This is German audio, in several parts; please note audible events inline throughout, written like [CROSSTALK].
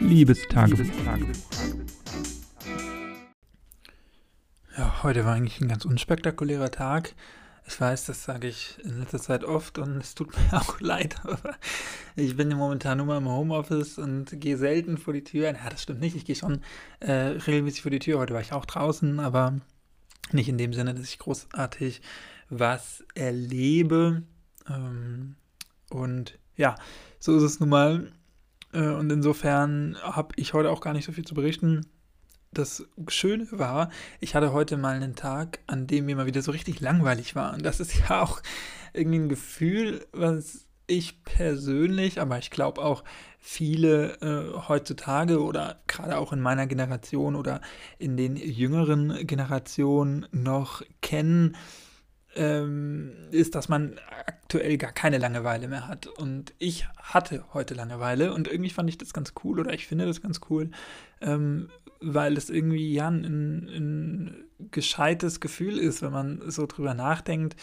Liebestagebuch. Ja, heute war eigentlich ein ganz unspektakulärer Tag. Ich weiß, das sage ich in letzter Zeit oft und es tut [LAUGHS] mir auch leid, aber ich bin ja momentan nur mal im Homeoffice und gehe selten vor die Tür. Ja, das stimmt nicht. Ich gehe schon äh, regelmäßig vor die Tür. Heute war ich auch draußen, aber nicht in dem Sinne, dass ich großartig was erlebe. Ähm, und ja, so ist es nun mal. Äh, und insofern habe ich heute auch gar nicht so viel zu berichten. Das Schöne war, ich hatte heute mal einen Tag, an dem mir mal wieder so richtig langweilig war. Und das ist ja auch irgendwie ein Gefühl, was ich persönlich, aber ich glaube auch viele äh, heutzutage oder gerade auch in meiner Generation oder in den jüngeren Generationen noch kennen, ähm, ist, dass man aktuell gar keine Langeweile mehr hat. Und ich hatte heute Langeweile und irgendwie fand ich das ganz cool oder ich finde das ganz cool, ähm, weil es irgendwie ja ein, ein gescheites Gefühl ist, wenn man so drüber nachdenkt,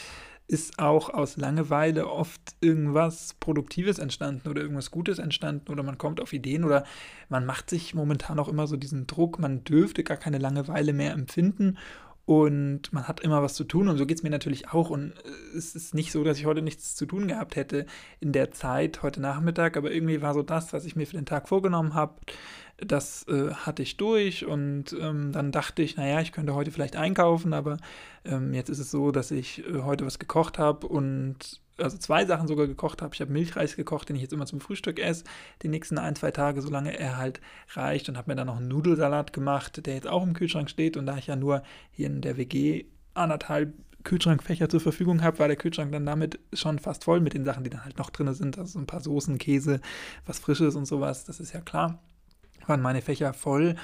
ist auch aus Langeweile oft irgendwas Produktives entstanden oder irgendwas Gutes entstanden oder man kommt auf Ideen oder man macht sich momentan auch immer so diesen Druck, man dürfte gar keine Langeweile mehr empfinden und man hat immer was zu tun und so geht es mir natürlich auch. Und äh, es ist nicht so, dass ich heute nichts zu tun gehabt hätte in der Zeit, heute Nachmittag, aber irgendwie war so das, was ich mir für den Tag vorgenommen habe, das äh, hatte ich durch. Und ähm, dann dachte ich, naja, ich könnte heute vielleicht einkaufen, aber ähm, jetzt ist es so, dass ich äh, heute was gekocht habe und also zwei Sachen sogar gekocht habe. Ich habe Milchreis gekocht, den ich jetzt immer zum Frühstück esse, die nächsten ein, zwei Tage, solange er halt reicht. Und habe mir dann noch einen Nudelsalat gemacht, der jetzt auch im Kühlschrank steht. Und da ich ja nur hier in der WG anderthalb Kühlschrankfächer zur Verfügung habe, war der Kühlschrank dann damit schon fast voll mit den Sachen, die dann halt noch drin sind. Also ein paar Soßen, Käse, was Frisches und sowas, das ist ja klar. Waren meine Fächer voll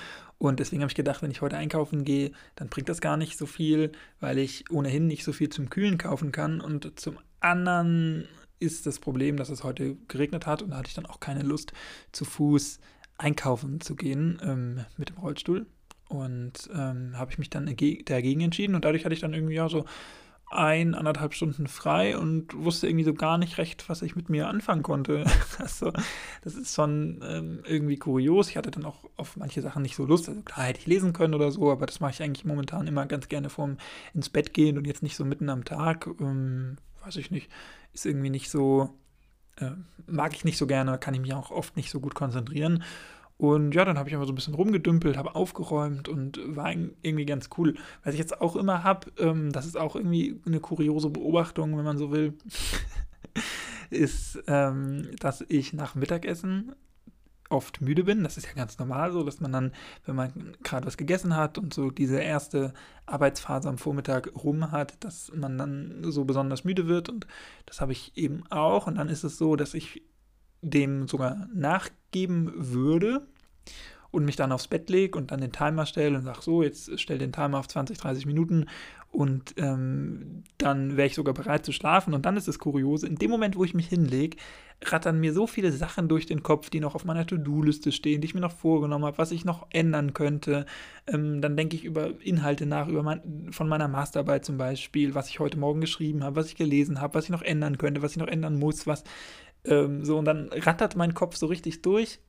und deswegen habe ich gedacht, wenn ich heute einkaufen gehe, dann bringt das gar nicht so viel, weil ich ohnehin nicht so viel zum Kühlen kaufen kann. Und zum anderen ist das Problem, dass es heute geregnet hat und da hatte ich dann auch keine Lust, zu Fuß einkaufen zu gehen ähm, mit dem Rollstuhl. Und ähm, habe ich mich dann dagegen entschieden und dadurch hatte ich dann irgendwie ja so ein, anderthalb Stunden frei und wusste irgendwie so gar nicht recht, was ich mit mir anfangen konnte. [LAUGHS] Also, das ist schon ähm, irgendwie kurios. Ich hatte dann auch auf manche Sachen nicht so Lust. Also, klar hätte ich lesen können oder so, aber das mache ich eigentlich momentan immer ganz gerne vorm ins Bett gehen und jetzt nicht so mitten am Tag. Ähm, weiß ich nicht. Ist irgendwie nicht so, äh, mag ich nicht so gerne, kann ich mich auch oft nicht so gut konzentrieren. Und ja, dann habe ich einfach so ein bisschen rumgedümpelt, habe aufgeräumt und war irgendwie ganz cool. Was ich jetzt auch immer habe, ähm, das ist auch irgendwie eine kuriose Beobachtung, wenn man so will, [LAUGHS] ist, ähm, dass ich nach Mittagessen oft müde bin. Das ist ja ganz normal so, dass man dann, wenn man gerade was gegessen hat und so diese erste Arbeitsphase am Vormittag rum hat, dass man dann so besonders müde wird. Und das habe ich eben auch. Und dann ist es so, dass ich dem sogar nachgeben würde und mich dann aufs Bett lege und dann den Timer stelle und sage, so, jetzt stell den Timer auf 20, 30 Minuten und ähm, dann wäre ich sogar bereit zu schlafen. Und dann ist es kuriose, in dem Moment, wo ich mich hinlege, rattern mir so viele Sachen durch den Kopf, die noch auf meiner To-Do-Liste stehen, die ich mir noch vorgenommen habe, was ich noch ändern könnte. Ähm, dann denke ich über Inhalte nach, über mein, von meiner Masterarbeit zum Beispiel, was ich heute Morgen geschrieben habe, was ich gelesen habe, was ich noch ändern könnte, was ich noch ändern muss, was ähm, so. Und dann rattert mein Kopf so richtig durch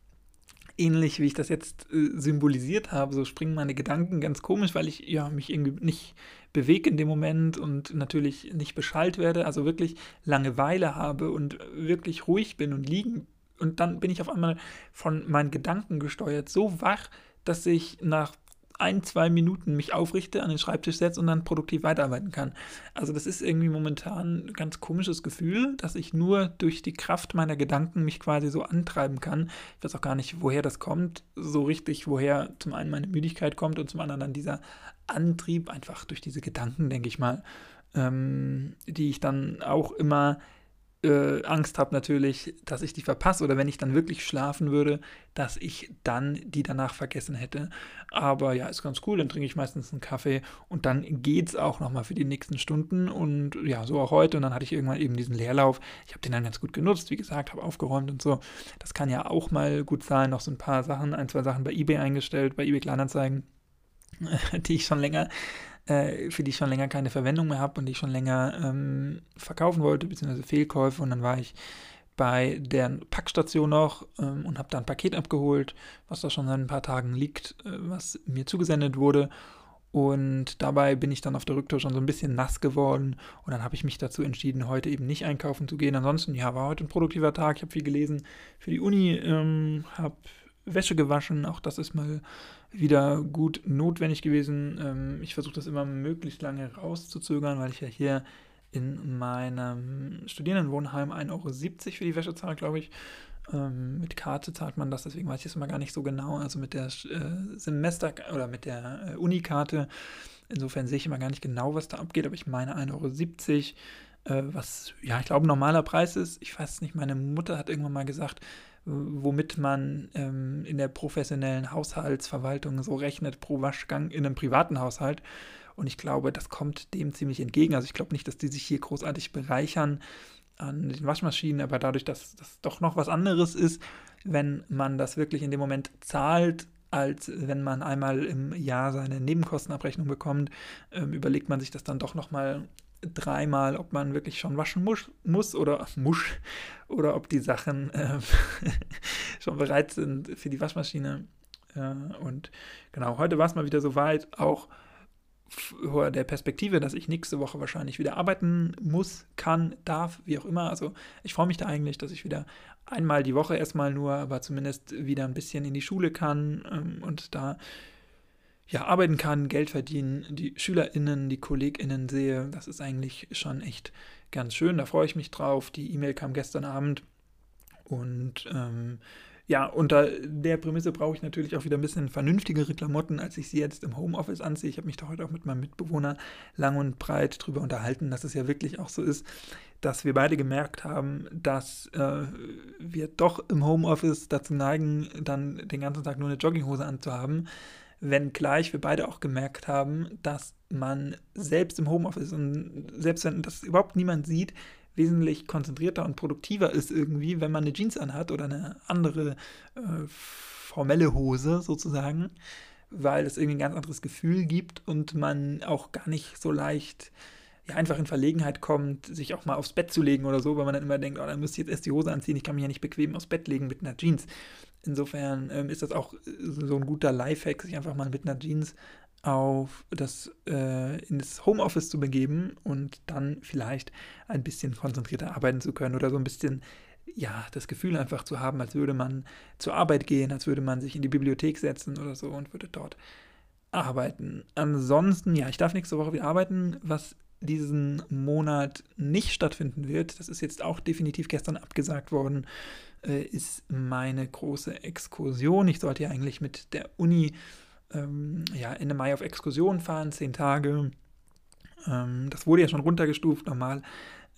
ähnlich wie ich das jetzt äh, symbolisiert habe, so springen meine Gedanken ganz komisch, weil ich ja mich irgendwie nicht bewege in dem Moment und natürlich nicht beschallt werde, also wirklich Langeweile habe und wirklich ruhig bin und liegen. Und dann bin ich auf einmal von meinen Gedanken gesteuert, so wach, dass ich nach ein, zwei Minuten mich aufrichte, an den Schreibtisch setze und dann produktiv weiterarbeiten kann. Also das ist irgendwie momentan ein ganz komisches Gefühl, dass ich nur durch die Kraft meiner Gedanken mich quasi so antreiben kann. Ich weiß auch gar nicht, woher das kommt, so richtig, woher zum einen meine Müdigkeit kommt und zum anderen dann dieser Antrieb, einfach durch diese Gedanken, denke ich mal, ähm, die ich dann auch immer äh, Angst habe natürlich, dass ich die verpasse oder wenn ich dann wirklich schlafen würde, dass ich dann die danach vergessen hätte. Aber ja, ist ganz cool, dann trinke ich meistens einen Kaffee und dann geht es auch nochmal für die nächsten Stunden und ja, so auch heute und dann hatte ich irgendwann eben diesen Leerlauf. Ich habe den dann ganz gut genutzt, wie gesagt, habe aufgeräumt und so. Das kann ja auch mal gut sein, noch so ein paar Sachen, ein, zwei Sachen bei eBay eingestellt, bei eBay Kleinanzeigen, [LAUGHS] die ich schon länger äh, für die ich schon länger keine Verwendung mehr habe und die ich schon länger ähm, verkaufen wollte, beziehungsweise Fehlkäufe. Und dann war ich bei der Packstation noch ähm, und habe da ein Paket abgeholt, was da schon seit ein paar Tagen liegt, äh, was mir zugesendet wurde. Und dabei bin ich dann auf der Rücktour schon so ein bisschen nass geworden. Und dann habe ich mich dazu entschieden, heute eben nicht einkaufen zu gehen. Ansonsten, ja, war heute ein produktiver Tag. Ich habe viel gelesen für die Uni, ähm, habe Wäsche gewaschen. Auch das ist mal wieder gut notwendig gewesen. Ähm, ich versuche das immer möglichst lange rauszuzögern, weil ich ja hier in meinem Studierendenwohnheim 1,70 Euro für die Wäsche zahle, glaube ich. Ähm, mit Karte zahlt man das, deswegen weiß ich es immer gar nicht so genau. Also mit der äh, Semester- oder mit der äh, Unikarte. Insofern sehe ich immer gar nicht genau, was da abgeht, aber ich meine 1,70 Euro, äh, was ja, ich glaube, normaler Preis ist. Ich weiß nicht, meine Mutter hat irgendwann mal gesagt, womit man ähm, in der professionellen Haushaltsverwaltung so rechnet pro Waschgang in einem privaten Haushalt. Und ich glaube, das kommt dem ziemlich entgegen. Also ich glaube nicht, dass die sich hier großartig bereichern an den Waschmaschinen, aber dadurch, dass das doch noch was anderes ist, wenn man das wirklich in dem Moment zahlt, als wenn man einmal im Jahr seine Nebenkostenabrechnung bekommt, ähm, überlegt man sich das dann doch nochmal dreimal, ob man wirklich schon waschen muss, muss oder [LAUGHS] musch oder ob die Sachen äh, [LAUGHS] schon bereit sind für die Waschmaschine. Äh, und genau, heute war es mal wieder soweit, auch vor der Perspektive, dass ich nächste Woche wahrscheinlich wieder arbeiten muss, kann, darf, wie auch immer. Also ich freue mich da eigentlich, dass ich wieder einmal die Woche erstmal nur, aber zumindest wieder ein bisschen in die Schule kann ähm, und da ja, arbeiten kann, Geld verdienen, die SchülerInnen, die KollegInnen sehe. Das ist eigentlich schon echt ganz schön. Da freue ich mich drauf. Die E-Mail kam gestern Abend und ähm, ja, unter der Prämisse brauche ich natürlich auch wieder ein bisschen vernünftigere Klamotten, als ich sie jetzt im Homeoffice anziehe. Ich habe mich da heute auch mit meinem Mitbewohner lang und breit drüber unterhalten, dass es ja wirklich auch so ist, dass wir beide gemerkt haben, dass äh, wir doch im Homeoffice dazu neigen, dann den ganzen Tag nur eine Jogginghose anzuhaben. Wenngleich wir beide auch gemerkt haben, dass man selbst im Homeoffice und selbst wenn das überhaupt niemand sieht, wesentlich konzentrierter und produktiver ist irgendwie, wenn man eine Jeans anhat oder eine andere äh, formelle Hose sozusagen, weil es irgendwie ein ganz anderes Gefühl gibt und man auch gar nicht so leicht ja, einfach in Verlegenheit kommt, sich auch mal aufs Bett zu legen oder so, weil man dann immer denkt, oh, dann müsste ich jetzt erst die Hose anziehen, ich kann mich ja nicht bequem aufs Bett legen mit einer Jeans. Insofern ähm, ist das auch äh, so ein guter Lifehack, sich einfach mal mit einer Jeans auf das, äh, in das Homeoffice zu begeben und dann vielleicht ein bisschen konzentrierter arbeiten zu können oder so ein bisschen, ja, das Gefühl einfach zu haben, als würde man zur Arbeit gehen, als würde man sich in die Bibliothek setzen oder so und würde dort arbeiten. Ansonsten, ja, ich darf nächste Woche wieder arbeiten, was diesen Monat nicht stattfinden wird. Das ist jetzt auch definitiv gestern abgesagt worden, äh, ist meine große Exkursion. Ich sollte ja eigentlich mit der Uni ähm, ja, Ende Mai auf Exkursion fahren, zehn Tage. Ähm, das wurde ja schon runtergestuft. Normal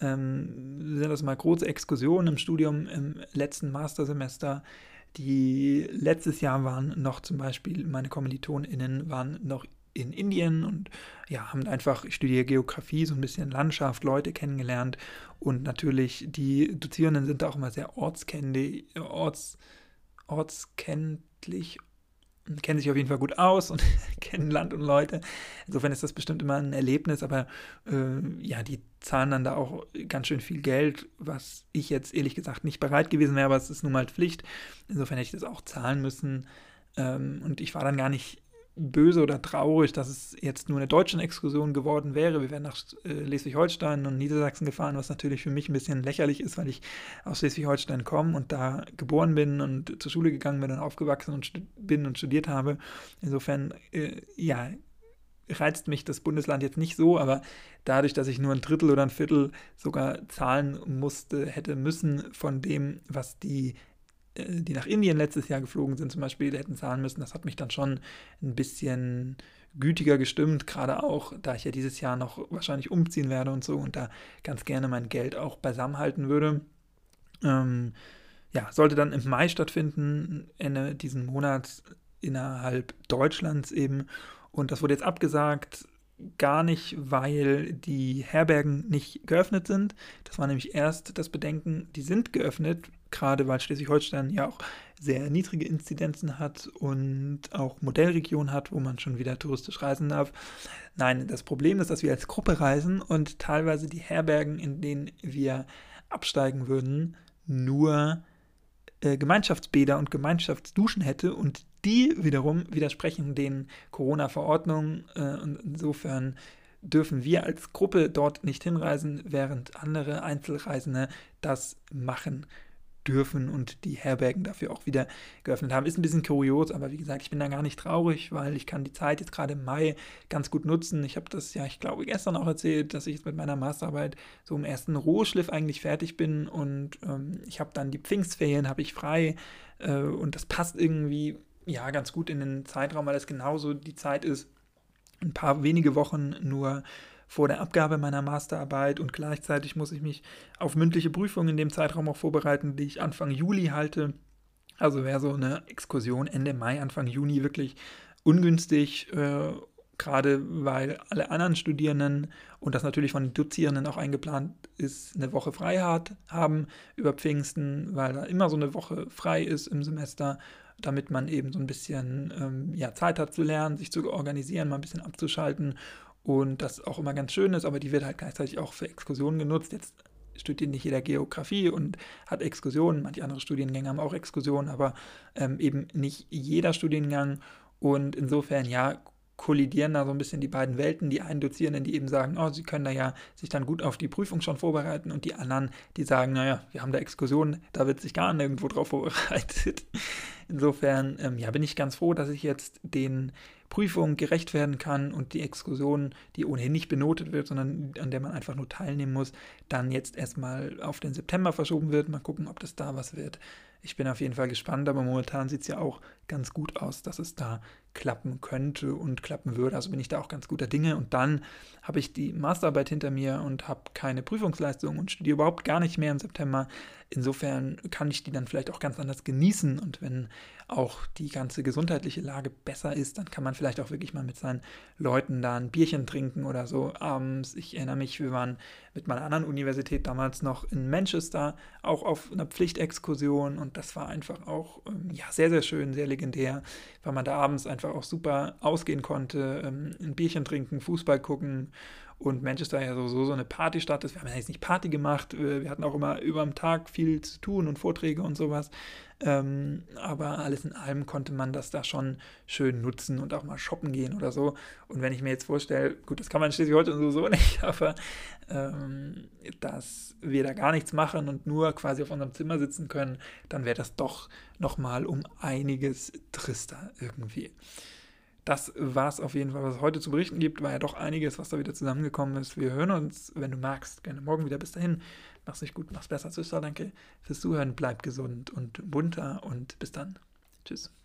ähm, sind das mal große Exkursionen im Studium im letzten Mastersemester. Die letztes Jahr waren noch zum Beispiel, meine KommilitonInnen waren noch in Indien und ja, haben einfach, ich studiere Geografie, so ein bisschen Landschaft, Leute kennengelernt und natürlich die Dozierenden sind auch immer sehr ortskenntlich, orts, ortskenntlich kennen sich auf jeden Fall gut aus und [LAUGHS] kennen Land und Leute. Insofern ist das bestimmt immer ein Erlebnis, aber äh, ja, die zahlen dann da auch ganz schön viel Geld, was ich jetzt ehrlich gesagt nicht bereit gewesen wäre, aber es ist nun mal Pflicht. Insofern hätte ich das auch zahlen müssen. Ähm, und ich war dann gar nicht böse oder traurig, dass es jetzt nur eine deutsche Exkursion geworden wäre. Wir wären nach äh, Schleswig-Holstein und Niedersachsen gefahren, was natürlich für mich ein bisschen lächerlich ist, weil ich aus Schleswig-Holstein komme und da geboren bin und zur Schule gegangen bin und aufgewachsen und bin und studiert habe. Insofern, äh, ja, reizt mich das Bundesland jetzt nicht so, aber dadurch, dass ich nur ein Drittel oder ein Viertel sogar zahlen musste, hätte müssen von dem, was die die nach Indien letztes Jahr geflogen sind, zum Beispiel, hätten zahlen müssen. Das hat mich dann schon ein bisschen gütiger gestimmt, gerade auch, da ich ja dieses Jahr noch wahrscheinlich umziehen werde und so und da ganz gerne mein Geld auch beisammen halten würde. Ähm, ja, sollte dann im Mai stattfinden, Ende diesen Monats innerhalb Deutschlands eben. Und das wurde jetzt abgesagt, gar nicht, weil die Herbergen nicht geöffnet sind. Das war nämlich erst das Bedenken, die sind geöffnet, gerade weil Schleswig-Holstein ja auch sehr niedrige Inzidenzen hat und auch Modellregionen hat, wo man schon wieder touristisch reisen darf. Nein, das Problem ist, dass wir als Gruppe reisen und teilweise die Herbergen, in denen wir absteigen würden, nur äh, Gemeinschaftsbäder und Gemeinschaftsduschen hätte und die wiederum widersprechen den Corona-Verordnungen äh, und insofern dürfen wir als Gruppe dort nicht hinreisen, während andere Einzelreisende das machen dürfen und die Herbergen dafür auch wieder geöffnet haben. Ist ein bisschen kurios, aber wie gesagt, ich bin da gar nicht traurig, weil ich kann die Zeit jetzt gerade im Mai ganz gut nutzen. Ich habe das ja, ich glaube, gestern auch erzählt, dass ich jetzt mit meiner Masterarbeit so im ersten Rohschliff eigentlich fertig bin und ähm, ich habe dann die Pfingstferien, habe ich frei äh, und das passt irgendwie ja ganz gut in den Zeitraum, weil es genauso die Zeit ist, ein paar wenige Wochen nur vor der Abgabe meiner Masterarbeit und gleichzeitig muss ich mich auf mündliche Prüfungen in dem Zeitraum auch vorbereiten, die ich Anfang Juli halte. Also wäre so eine Exkursion Ende Mai, Anfang Juni wirklich ungünstig, äh, gerade weil alle anderen Studierenden und das natürlich von den Dozierenden auch eingeplant ist, eine Woche frei hat, haben über Pfingsten, weil da immer so eine Woche frei ist im Semester damit man eben so ein bisschen ähm, ja, Zeit hat zu lernen, sich zu organisieren, mal ein bisschen abzuschalten und das auch immer ganz schön ist, aber die wird halt gleichzeitig auch für Exkursionen genutzt. Jetzt studiert nicht jeder Geografie und hat Exkursionen, manche andere Studiengänge haben auch Exkursionen, aber ähm, eben nicht jeder Studiengang und insofern ja kollidieren da so ein bisschen die beiden Welten. Die einen Dozierenden, die eben sagen, oh, sie können da ja sich dann gut auf die Prüfung schon vorbereiten und die anderen, die sagen, naja, wir haben da Exkursionen, da wird sich gar nirgendwo drauf vorbereitet. [LAUGHS] Insofern, ähm, ja, bin ich ganz froh, dass ich jetzt den Prüfungen gerecht werden kann und die Exkursion, die ohnehin nicht benotet wird, sondern an der man einfach nur teilnehmen muss, dann jetzt erstmal auf den September verschoben wird. Mal gucken, ob das da was wird. Ich bin auf jeden Fall gespannt, aber momentan sieht es ja auch ganz gut aus, dass es da klappen könnte und klappen würde. Also bin ich da auch ganz guter Dinge. Und dann habe ich die Masterarbeit hinter mir und habe keine Prüfungsleistung und studiere überhaupt gar nicht mehr im September. Insofern kann ich die dann vielleicht auch ganz anders genießen. Und wenn auch die ganze gesundheitliche Lage besser ist, dann kann man vielleicht auch wirklich mal mit seinen Leuten da ein Bierchen trinken oder so abends. Ich erinnere mich, wir waren mit meiner anderen Universität damals noch in Manchester, auch auf einer Pflichtexkursion und das war einfach auch ähm, ja, sehr, sehr schön, sehr legendär, weil man da abends einfach auch super ausgehen konnte, ähm, ein Bierchen trinken, Fußball gucken und Manchester ja sowieso so eine Partystadt ist. Wir haben ja jetzt nicht Party gemacht, äh, wir hatten auch immer über den Tag viel zu tun und Vorträge und sowas. Ähm, aber alles in allem konnte man das da schon schön nutzen und auch mal shoppen gehen oder so. Und wenn ich mir jetzt vorstelle, gut, das kann man schließlich heute sowieso [LAUGHS] nicht, aber ähm, dass wir da gar nichts machen und nur quasi auf unserem Zimmer sitzen können, dann wäre das doch nochmal um einiges trister irgendwie. Das war es auf jeden Fall, was es heute zu berichten gibt. War ja doch einiges, was da wieder zusammengekommen ist. Wir hören uns, wenn du magst, gerne morgen wieder. Bis dahin, mach's dich gut, mach's besser. Tschüss, danke fürs Zuhören. Bleib gesund und bunter und bis dann. Tschüss.